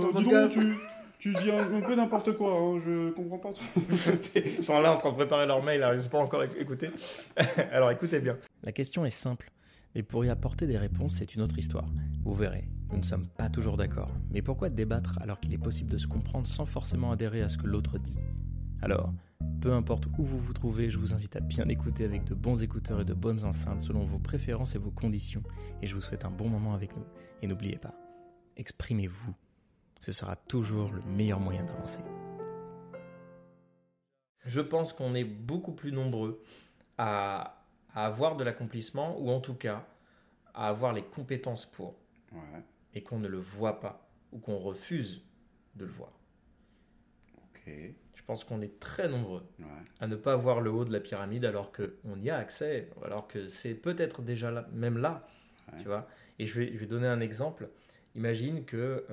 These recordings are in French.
ton, ton Euh, dis podcast. donc, tu, tu dis un, un peu n'importe quoi, hein, je comprends pas. Ils sont là en train de préparer leur mail, alors ils n'ont pas encore éc- écouté. alors écoutez bien. La question est simple, mais pour y apporter des réponses, c'est une autre histoire. Vous verrez, nous ne sommes pas toujours d'accord. Mais pourquoi débattre alors qu'il est possible de se comprendre sans forcément adhérer à ce que l'autre dit? Alors, peu importe où vous vous trouvez, je vous invite à bien écouter avec de bons écouteurs et de bonnes enceintes selon vos préférences et vos conditions. Et je vous souhaite un bon moment avec nous. Et n'oubliez pas, exprimez-vous. Ce sera toujours le meilleur moyen d'avancer. Je pense qu'on est beaucoup plus nombreux à, à avoir de l'accomplissement, ou en tout cas à avoir les compétences pour, Ouais, et qu'on ne le voit pas, ou qu'on refuse de le voir. Je pense qu'on est très nombreux Ouais. à ne pas voir le haut de la pyramide alors qu'on y a accès, alors que c'est peut-être déjà là, même là, Ouais. tu vois. Et je vais, je vais donner un exemple. Imagine que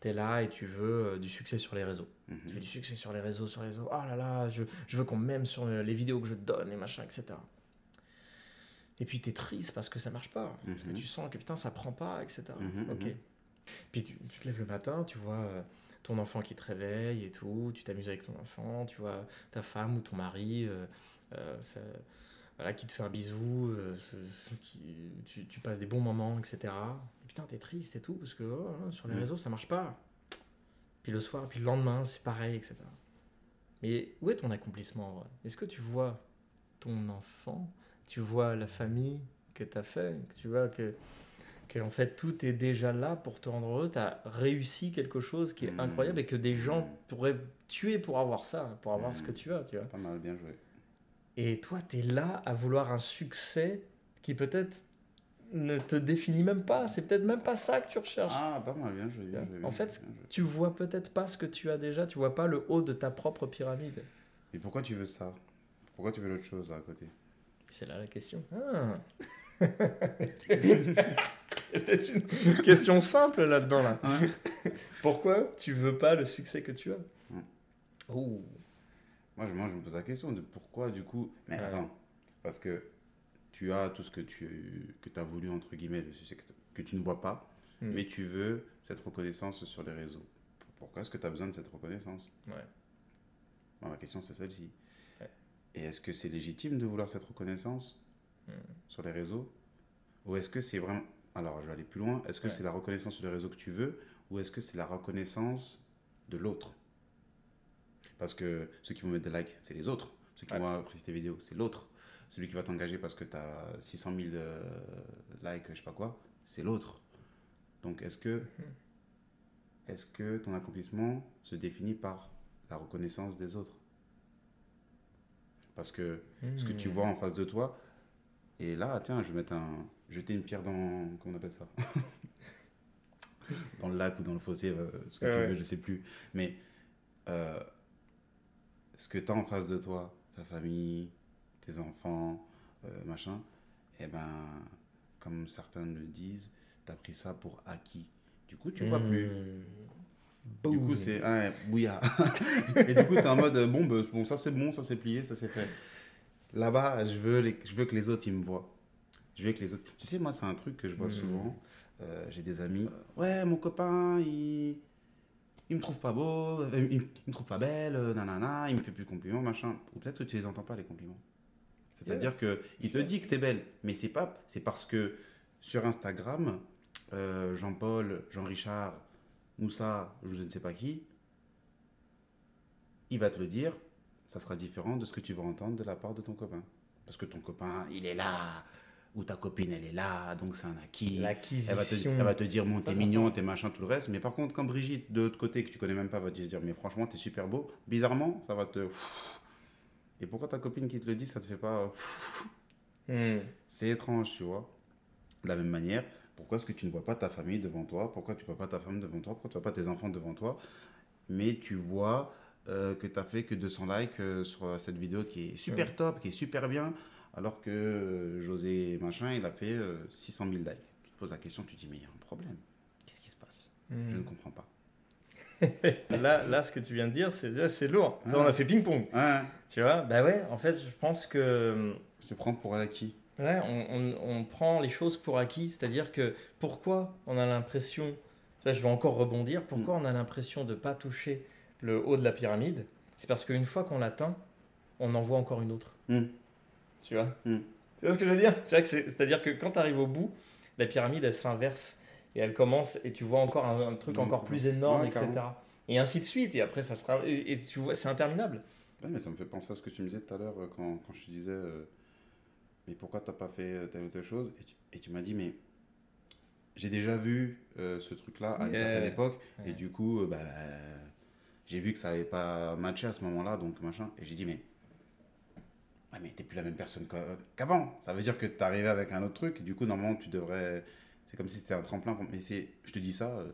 tu es là et tu veux euh, du succès sur les réseaux. Mhm. Tu veux du succès sur les réseaux, sur les réseaux. Oh là là, je, je veux qu'on m'aime sur euh, les vidéos que je donne et machin, etc. Et puis tu es triste parce que ça marche pas. Parce que Mhm. tu sens que putain, ça prend pas, etc. Mhm, ok. Puis tu, tu te lèves le matin, tu vois euh, ton enfant qui te réveille et tout, tu t'amuses avec ton enfant, tu vois ta femme ou ton mari euh, ça- voilà, qui te fait un bisou, euh, qui, tu, tu passes des bons moments, etc. Et putain, t'es triste et tout, parce que oh, hein, sur les Mhm. réseaux, ça marche pas. Puis le soir, puis le lendemain, c'est pareil, etc. Mais où est ton accomplissement en vrai? Est-ce que tu vois ton enfant? Tu vois la famille que tu as fait? Que Tu vois que, que en fait tout est déjà là pour te rendre heureux? Tu as réussi quelque chose qui est Mhm. incroyable et que des gens Mhm. pourraient tuer pour avoir ça, pour avoir ce que tu as, tu vois? Pas mal, bien joué. Et toi, tu es là à vouloir un succès qui peut-être ne te définit même pas. C'est peut-être même pas ça que tu recherches. Ah, pas mal, bien joué. Bien joué En bien fait, joué, bien joué. Tu vois peut-être pas ce que tu as déjà, tu vois pas le haut de ta propre pyramide. Mais pourquoi tu veux ça? Pourquoi tu veux l'autre chose à côté? C'est là la question. Ah. Peut-être une question simple là-dedans. Là. Pourquoi tu veux pas le succès que tu as? Oh. Moi je, moi, je me pose la question de pourquoi, du coup. Mais Ouais. attends, parce que tu as tout ce que tu que as voulu, entre guillemets, que, tu ne vois pas, Mm. mais tu veux cette reconnaissance sur les réseaux. Pourquoi est-ce que tu as besoin de cette reconnaissance? Ouais. Ma question, c'est celle-ci. Ouais. Et est-ce que c'est légitime de vouloir cette reconnaissance Mm. sur les réseaux? Ou est-ce que c'est vraiment. Alors, je vais aller plus loin. Est-ce que c'est la reconnaissance sur les réseaux que tu veux? Ou est-ce que c'est la reconnaissance de l'autre? Parce que ceux qui vont mettre des likes, c'est les autres. Ceux qui Ouais. vont apprécier tes vidéos, c'est l'autre. Celui qui va t'engager parce que tu as 600 000 euh, likes, je sais pas quoi, c'est l'autre. Donc, est-ce que, Mm-hmm. est-ce que ton accomplissement se définit par la reconnaissance des autres? Parce que ce que tu Hmm. vois en face de toi, et là, tiens, je vais mettre un, jeter une pierre dans, comment on appelle ça? Dans le lac ou dans le fossé, euh, ce que Ouais, tu veux, je sais plus. Mais euh, ce que tu as en face de toi, ta famille, tes enfants, euh, machin, eh ben, comme certains le disent, tu as pris ça pour acquis. Du coup, tu vois plus. Hmm. Du coup, c'est ouais, bouillard. et du coup, tu es en mode bon, bah, bon, ça c'est bon, ça c'est plié, ça c'est fait. Là-bas, je veux, les- je veux que les autres ils me voient. Je veux que les autres. Tu sais, moi, c'est un truc que je vois Mhm. souvent. Euh, J'ai des amis. Ouais, mon copain, il. Il me trouve pas beau, euh, il, il me trouve pas belle, euh, nanana, il me fait plus de compliments, machin. Ou peut-être que tu les entends pas, les compliments. C'est-à-dire que il te dit que t'es belle, mais c'est pas. C'est parce que sur Instagram, euh, Jean-Paul, Jean-Richard, Moussa, je ne sais pas qui, il va te le dire, ça sera différent de ce que tu vas entendre de la part de ton copain. Parce que ton copain, il est là, ou ta copine, elle est là, donc c'est un acquis. Elle va, te, elle va te dire, bon, t'es mignon, t'es machin, tout le reste. Mais par contre, quand Brigitte, de l'autre côté, que tu connais même pas, va te dire, mais franchement, t'es super beau, bizarrement, ça va te. Et pourquoi ta copine qui te le dit, ça te fait pas. Hmm. C'est étrange, tu vois. De la même manière, pourquoi est-ce que tu ne vois pas ta famille devant toi? Pourquoi tu vois pas ta femme devant toi? Pourquoi tu vois pas tes enfants devant toi? Mais tu vois euh, que tu as fait que 200 likes euh, sur cette vidéo qui est super top, qui est super bien, alors que euh, José machin, il a fait euh, 600 000 likes. Tu te poses la question, tu te dis, mais il y a un problème. Qu'est-ce qui se passe? Hmm. Je ne comprends pas. Là, là, ce que tu viens de dire, c'est c'est lourd. Ça, Ah. On a fait ping-pong. Hein Tu vois? Bah ouais, en fait, je pense que je te prends pour acquis. ouais, on, on- on prend les choses pour acquis. C'est-à-dire que pourquoi on a l'impression Là, je vais encore rebondir. Pourquoi on a l'impression de ne pas toucher le haut de la pyramide? C'est parce qu'une fois qu'on l'atteint, on en voit encore une autre. Mm. Tu vois Mm. Tu vois ce que je veux dire? Tu vois que c'est- C'est-à-dire que quand tu arrives au bout, la pyramide, elle s'inverse et elle commence et tu vois encore un, un truc encore plus énorme, ouais, etc. carrément. Et ainsi de suite. Et après, ça sera. Et, et tu vois, c'est interminable. Ouais, mais ça me fait penser à ce que tu me disais tout à l'heure euh, quand, quand je te disais euh, mais pourquoi t'as pas fait euh, telle ou telle chose? Et tu, et tu m'as dit mais j'ai déjà vu euh, ce truc là à une Yeah. certaine époque et du coup bah, j'ai vu que ça avait pas matché à ce moment là donc machin et j'ai dit mais ouais, mais t'es plus la même personne qu'a- qu'avant ça veut dire que t'es arrivé avec un autre truc et du coup normalement tu devrais c'est comme si c'était un tremplin pour- mais c'est je te dis ça euh,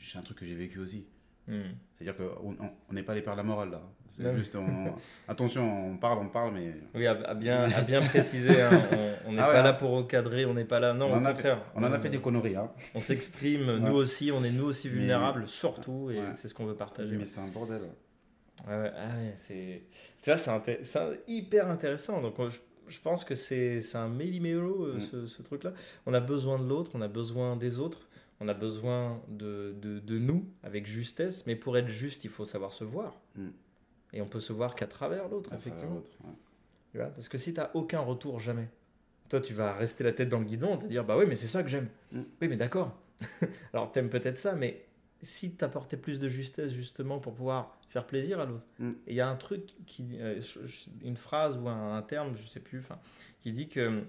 j'ai un truc que j'ai vécu aussi Hmm. c'est-à-dire qu'on on n'est pas les pères de la morale là. C'est Non. juste, on- attention, on parle, on parle, mais Oui, à, à bien, à bien préciser. hein, on n'est Ah ouais, pas hein. là pour recadrer, on n'est pas là. Non, On au en a contraire. on en a fait des conneries. Hein. On s'exprime, Ouais. nous aussi, on est nous aussi Mais- vulnérables, surtout, et Ouais. c'est ce qu'on veut partager. Mais c'est un bordel. Ouais, ouais, ah ouais, c'est... Tu vois, c'est, un- hyper intéressant. Donc, on- je, je pense que c'est, un méli-mélo, euh, Mm. ce, ce truc-là. On a besoin de l'autre, on a besoin des autres, on a besoin de, de, de nous avec justesse. Mais pour être juste, il faut savoir se voir. Mm. Et on peut se voir qu'à travers l'autre, travers effectivement. ouais. Tu vois, Parce que si tu n'as aucun retour, jamais. Toi, tu vas rester la tête dans le guidon, te dire, bah oui, mais c'est ça que j'aime. Mm. Oui, mais d'accord. Alors, t'aimes peut-être ça, mais si tu apportais plus de justesse, justement, pour pouvoir faire plaisir à l'autre. Mm. Et il y a un truc, qui, euh, une phrase ou un, un terme, je sais plus, enfin, qui dit que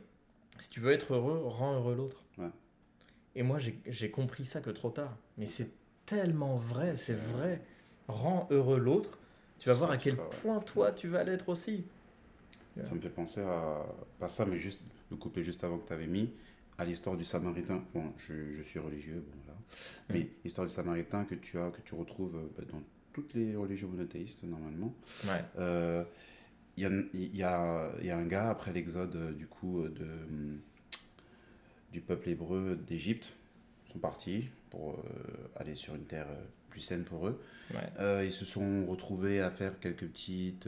si tu veux être heureux, rends heureux l'autre. Ouais. Et moi, j'ai compris ça que trop tard. Mais c'est tellement vrai, c'est vrai. Rends heureux l'autre. Tu vas voir à quel point toi, tu vas l'être aussi. Ça me fait penser à, pas ça, mais juste le couplet juste avant que tu avais mis, à l'histoire du Samaritain. Bon, je, je suis religieux, bon là. Mais l'histoire du Samaritain que tu as, que tu retrouves euh, bah, dans toutes les religions monothéistes normalement. Ouais. Euh, Il y, a, il y, a, il y a un gars, après l'exode euh, du coup de, hum, du peuple hébreu d'Égypte, ils sont partis pour euh, aller sur une terre plus saine pour eux. Ouais. Euh, ils se sont retrouvés à faire quelques petites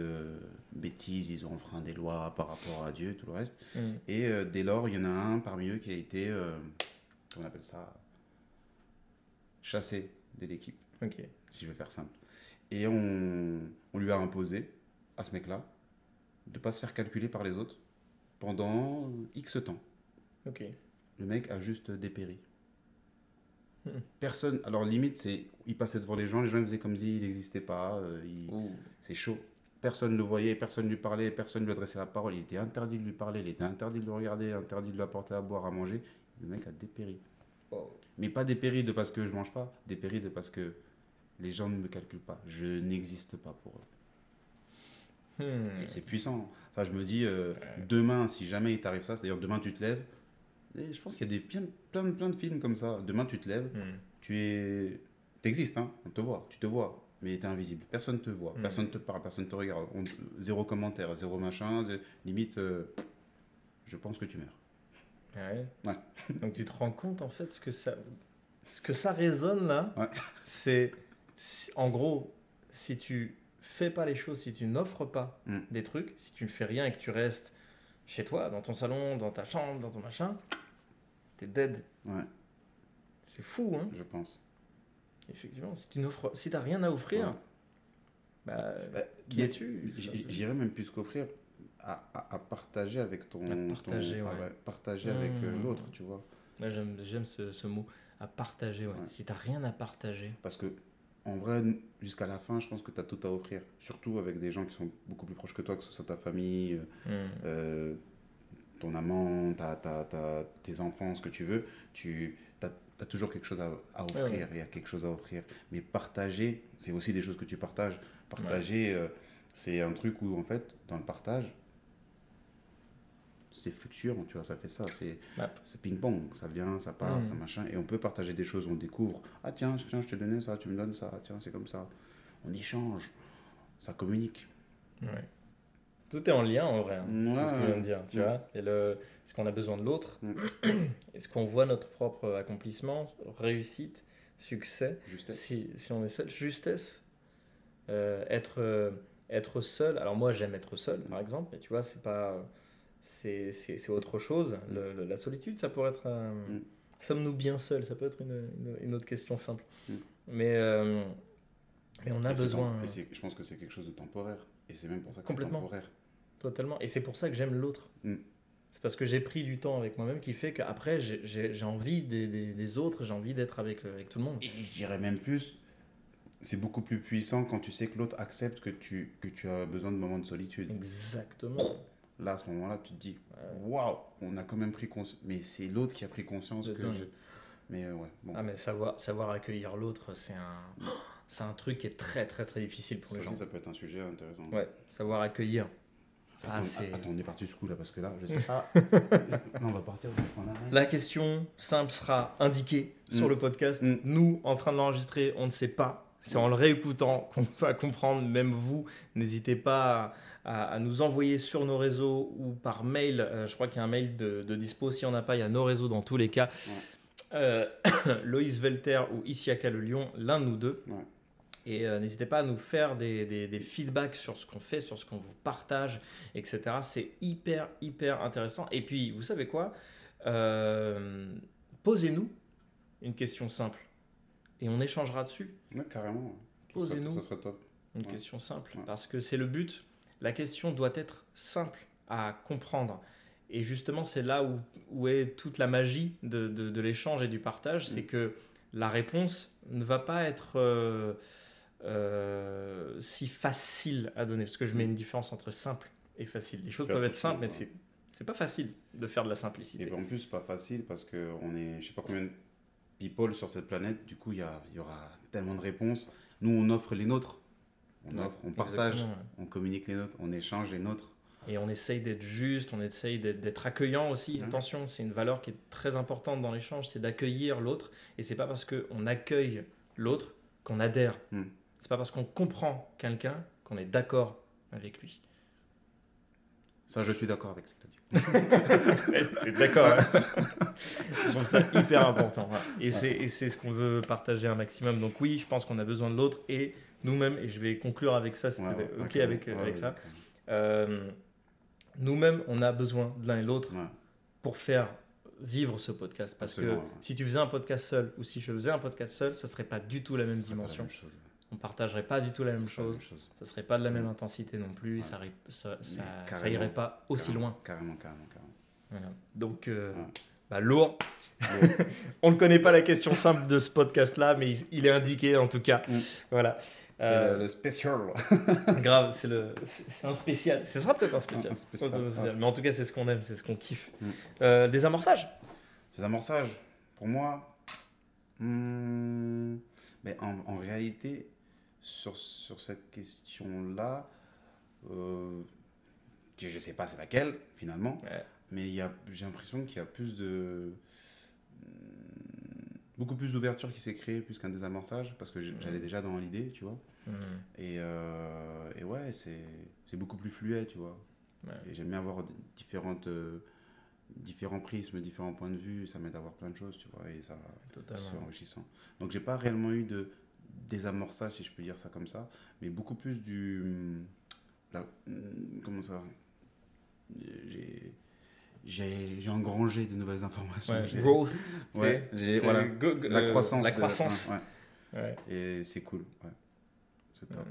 bêtises, ils ont enfreint des lois par rapport à Dieu et tout le reste. Mm. Et dès lors, il y en a un parmi eux qui a été, comment on appelle ça, chassé de l'équipe Ok. si je vais faire simple. Et on, on lui a imposé, à ce mec-là, de pas se faire calculer par les autres pendant X temps. Ok. Le mec a juste dépéri. Hmm. Personne, alors limite, c'est, il passait devant les gens, les gens ils faisaient comme s'il n'existait pas, euh, il- c'est chaud. Personne ne le voyait, personne ne lui parlait, personne ne lui adressait la parole, il était interdit de lui parler, il était interdit de le regarder, interdit de lui apporter à boire, à manger. Le mec a dépéri. Wow. Mais pas dépéri de parce que je mange pas, dépéri de parce que les gens ne me calculent pas. Je n'existe pas pour eux. Hmm. Et c'est puissant. Ça, je me dis, euh, Ouais. demain, si jamais il t'arrive ça, c'est-à-dire demain tu te lèves, et je pense qu'il y a des, plein, plein, de- plein de films comme ça. Demain tu te lèves, Hmm. tu es. T'existes, hein, on te voit, tu te vois, mais t'es invisible. Personne te voit, Mm. personne te parle, personne te regarde. On- zéro commentaire, zéro machin, limite, euh, je pense que tu meurs. Ouais. Ouais. Donc tu te rends compte en fait ce que ça, ce que ça résonne là, Ouais. c'est en gros si tu fais pas les choses, si tu n'offres pas Mm. des trucs, si tu ne fais rien et que tu restes chez toi, dans ton salon, dans ta chambre, dans ton machin, t'es dead. Ouais, C'est fou hein. je pense. Effectivement, si tu n'offres, si t'as rien à offrir, bah, Bah, qui es-tu? J'irais même plus qu'offrir à, à, à partager avec ton. À partager, ton- ouais. ah partager avec euh, Mmh. l'autre, tu vois. Moi j'aime, ce, ce mot, à partager. Ouais. Ouais. Si t'as rien à partager, Parce que, en vrai, jusqu'à la fin, je pense que tu as tout à offrir. Surtout avec des gens qui sont beaucoup plus proches que toi, que ce soit ta famille, euh, hmm, euh, ton amant, ta, ta, ta- tes enfants, ce que tu veux. Tu as, toujours quelque chose à, à offrir. Ouais, Il y a quelque chose à offrir. Mais partager, c'est aussi des choses que tu partages. Partager, euh, c'est un truc où, en fait, dans le partage, c'est fluctuant, tu vois, ça fait ça. C'est c'est ping-pong, ça vient, ça part, ça machin. Et on peut partager des choses, on découvre. Ah tiens, tiens, je te donnais ça, tu me donnes ça, tiens, c'est comme ça. On échange, ça communique. ouais. Tout est en lien en vrai. hein, tout ce que je viens de dire, tu Ouais. vois. Et le, est-ce qu'on a besoin de l'autre Mm. Est-ce qu'on voit notre propre accomplissement, réussite, succès Justesse. si, si on est seul, justesse, euh, être, euh, être seul. Alors moi j'aime être seul par exemple, mais tu vois c'est pas, c'est, autre chose. Le- le- la solitude ça pourrait être un, Mm. sommes-nous bien seuls? Ça peut être une, une- une autre question simple. Mm. Mais, euh, mais on a Et besoin, et euh, c'est- je pense que c'est quelque chose de temporaire. Et c'est même pour ça que c'est temporaire. totalement. Et c'est pour ça que j'aime l'autre. Mm. C'est parce que j'ai pris du temps avec moi-même qui fait qu'après, j'ai- envie des, des- des autres, j'ai envie d'être avec, le- avec tout le monde. Et je dirais même plus, c'est beaucoup plus puissant quand tu sais que l'autre accepte que tu, que tu as besoin de moments de solitude. Exactement. Là, à ce moment-là, tu te dis, waouh, on a quand même pris conscience. Mais c'est l'autre qui a pris conscience De que je. Mais euh, ouais, bon. Ah, mais savoir, savoir accueillir l'autre, c'est un, c'est un truc qui est très, très, très difficile pour ça les gens. ça peut être un sujet intéressant. Ouais, savoir accueillir. Attends, Ah, c'est- attends, on est parti jusqu'où là Parce que là, je sais pas. là, on va partir. on a- La question simple sera indiquée sur Mm. le podcast. Mm. Nous, en train de l'enregistrer, on ne sait pas. C'est en le réécoutant qu'on va comprendre. Même vous, n'hésitez pas à, à nous envoyer sur nos réseaux ou par mail. Euh, je crois qu'il y a un mail de, de dispo. Si on n'a pas, il y a nos réseaux dans tous les cas. Ouais. Euh, Loïs Velter ou Isiaka Le Lion, l'un nous deux. Ouais. Et euh, n'hésitez pas à nous faire des, des- des feedbacks sur ce qu'on fait, sur ce qu'on vous partage, etc. C'est hyper, hyper intéressant. Et puis, vous savez quoi? Euh, Posez-nous une question simple et on échangera dessus. Ouais, carrément. Posez-nous Ça serait top. une Ouais. question simple parce que c'est le but. La question doit être simple à comprendre. Et justement, c'est là où, où est toute la magie de, de- de l'échange et du partage. C'est Mm. que la réponse ne va pas être euh, euh, si facile à donner. Parce que je mets une différence entre simple et facile. Les choses peuvent être simples, mais c'est c'est pas facile de faire de la Et simplicité. en plus, pas facile parce qu'on est, je sais pas combien de people sur cette planète. Du coup, il y, a- il y aura tellement de réponses. Nous, on offre les nôtres. On offre, on partage, ouais. on communique les nôtres, on échange les nôtres. Et on essaye d'être juste, on essaye d'être d'être accueillant aussi. Mhm. Attention, c'est une valeur qui est très importante dans l'échange, c'est d'accueillir l'autre. Et c'est pas parce qu'on accueille l'autre qu'on adhère. Mhm. C'est pas parce qu'on comprend quelqu'un qu'on est d'accord avec lui. Ça, je suis d'accord avec ce que tu as dit. D'accord hein Je trouve ça hyper important. Et c'est et c'est ce qu'on veut partager un maximum. Donc oui, je pense qu'on a besoin de l'autre et nous-mêmes, et je vais conclure avec ça, si Ouais, ouais, ok ouais, avec, ouais, avec ouais, ça. ouais. Euh, nous-mêmes, on a besoin de l'un et l'autre Ouais. pour faire vivre ce podcast. Parce Absolument, que ouais. si tu faisais un podcast seul ou si je faisais un podcast seul, ce serait pas du tout la même dimension. même chose. On partagerait pas du tout la même serait pas chose. chose. Ce serait pas de la même intensité non plus. Ça, ça, ça, ça irait pas aussi Carrément, loin. Carrément, carrément, carrément. Voilà. Donc, euh, Ouais. bah, lourd. On ne connaît pas la question simple de ce podcast-là, mais il, il est indiqué en tout cas. Mm. Voilà. C'est Euh, le, le spécial. Grave, c'est le, c'est un spécial. Ce sera peut-être un spécial. Un spécial, Un spécial. ouais. Mais en tout cas, c'est ce qu'on aime, c'est ce qu'on kiffe. Mm. Euh, des amorçages. Les amorçages, pour moi, hmm, mais en, en réalité, sur, sur cette question-là, euh, je ne sais pas c'est laquelle finalement, Ouais. mais il y a- j'ai l'impression qu'il y a plus de. hmm, beaucoup plus d'ouverture qui s'est créée plus qu'un désamorçage, parce que j'- j'allais déjà dans l'idée, tu vois. Mm. Et, euh, et ouais, c'est c'est beaucoup plus fluet, tu vois. Ouais. Et j'aime bien avoir différentes, euh, différents prismes, différents points de vue. Ça m'aide à voir plein de choses, tu vois. Et ça, Totalement. c'est enrichissant. Donc, j'ai pas réellement eu de désamorçage, si je peux dire ça comme ça, mais beaucoup plus du. hum, la- hum, comment ça J'ai. J'ai engrangé de nouvelles informations. Ouais, growth. Ouais, voilà, go- go- la euh, croissance. La croissance. ouais. Et c'est cool. Ouais. C'est top.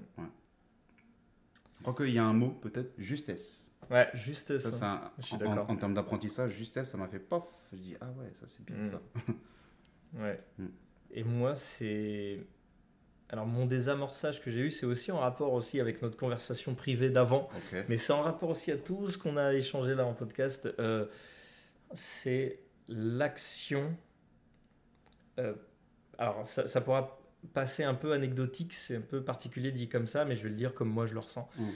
Je crois qu'il y a un mot, peut-être, justesse. Ouais, juste Ça, ça. un- Je suis en, en termes d'apprentissage, justesse, ça m'a fait pof. Je dis, ah ouais, ça c'est bien Mm. ça. Ouais. Mm. Et moi, c'est. Alors, mon désamorçage que j'ai eu, c'est aussi en rapport aussi avec notre conversation privée d'avant. Mais c'est en rapport aussi à tout ce qu'on a échangé là en podcast. Euh, c'est l'action. euh, alors, ça, ça pourra passer un peu anecdotique, c'est un peu particulier dit comme ça, mais je vais le dire comme moi je le ressens. Mm.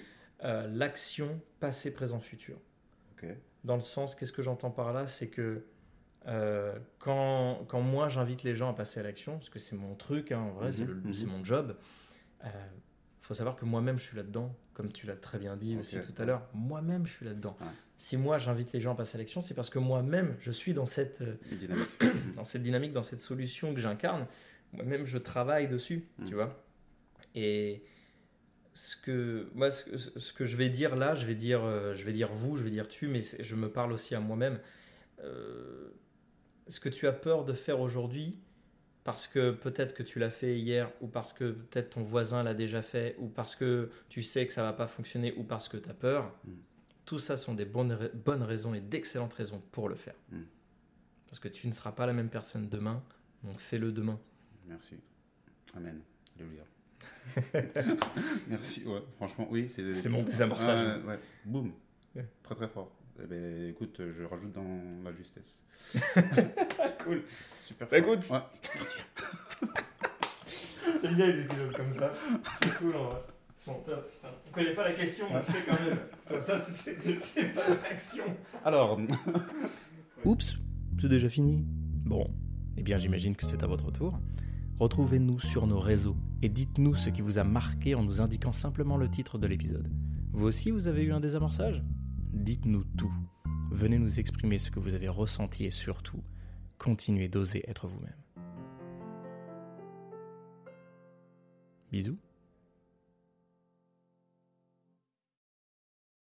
Euh, l'action passé, présent, futur. Dans le sens, qu'est-ce que j'entends par là? C'est que euh, quand, quand moi j'invite les gens à passer à l'action, parce que c'est mon truc, hein, en vrai, c'est Mhm, mhm. c'est mon job, il faut savoir que moi-même je suis là-dedans, comme tu l'as très bien dit aussi tout à l'heure. Moi-même je suis là-dedans. Ouais. Si moi j'invite les gens à passer à l'action, c'est parce que moi-même je suis dans cette, euh, Dynamique. dans cette dynamique, dans cette solution que j'incarne. Moi-même je travaille dessus, Mm. tu vois. Et ce que, moi, ce, que- ce que je vais dire là, je vais dire, euh, je vais dire vous, je vais dire tu, mais je me parle aussi à moi-même. Ce que tu as peur de faire aujourd'hui parce que peut-être que tu l'as fait hier ou parce que peut-être ton voisin l'a déjà fait ou parce que tu sais que ça va pas fonctionner ou parce que tu as peur, Mm. tout ça sont des bonnes, bonnes raisons et d'excellentes raisons pour le faire. Mm. Parce que tu ne seras pas la même personne demain, donc fais-le demain. Merci. Amen. Alléluia. Merci, ouais, franchement, oui. C'est C'est mon désamorçage. Ah, ouais. Boum. Ouais. Très très fort. Eh ben, écoute, je rajoute dans la justesse. cool. Super. Bah, écoute. Ouais. J'aime bien les épisodes comme ça. C'est cool en vrai. Ils sont top, putain. On connaît pas la question, on le fait quand même. Putain, ça, c'est c'est pas l'action. Alors, Oups, c'est déjà fini. Bon, eh bien j'imagine que c'est à votre tour. Retrouvez-nous sur nos réseaux et dites-nous ce qui vous a marqué en nous indiquant simplement le titre de l'épisode. Vous aussi, vous avez eu un désamorçage? Dites-nous tout. Venez nous exprimer ce que vous avez ressenti et surtout, continuez d'oser être vous-même. Bisous.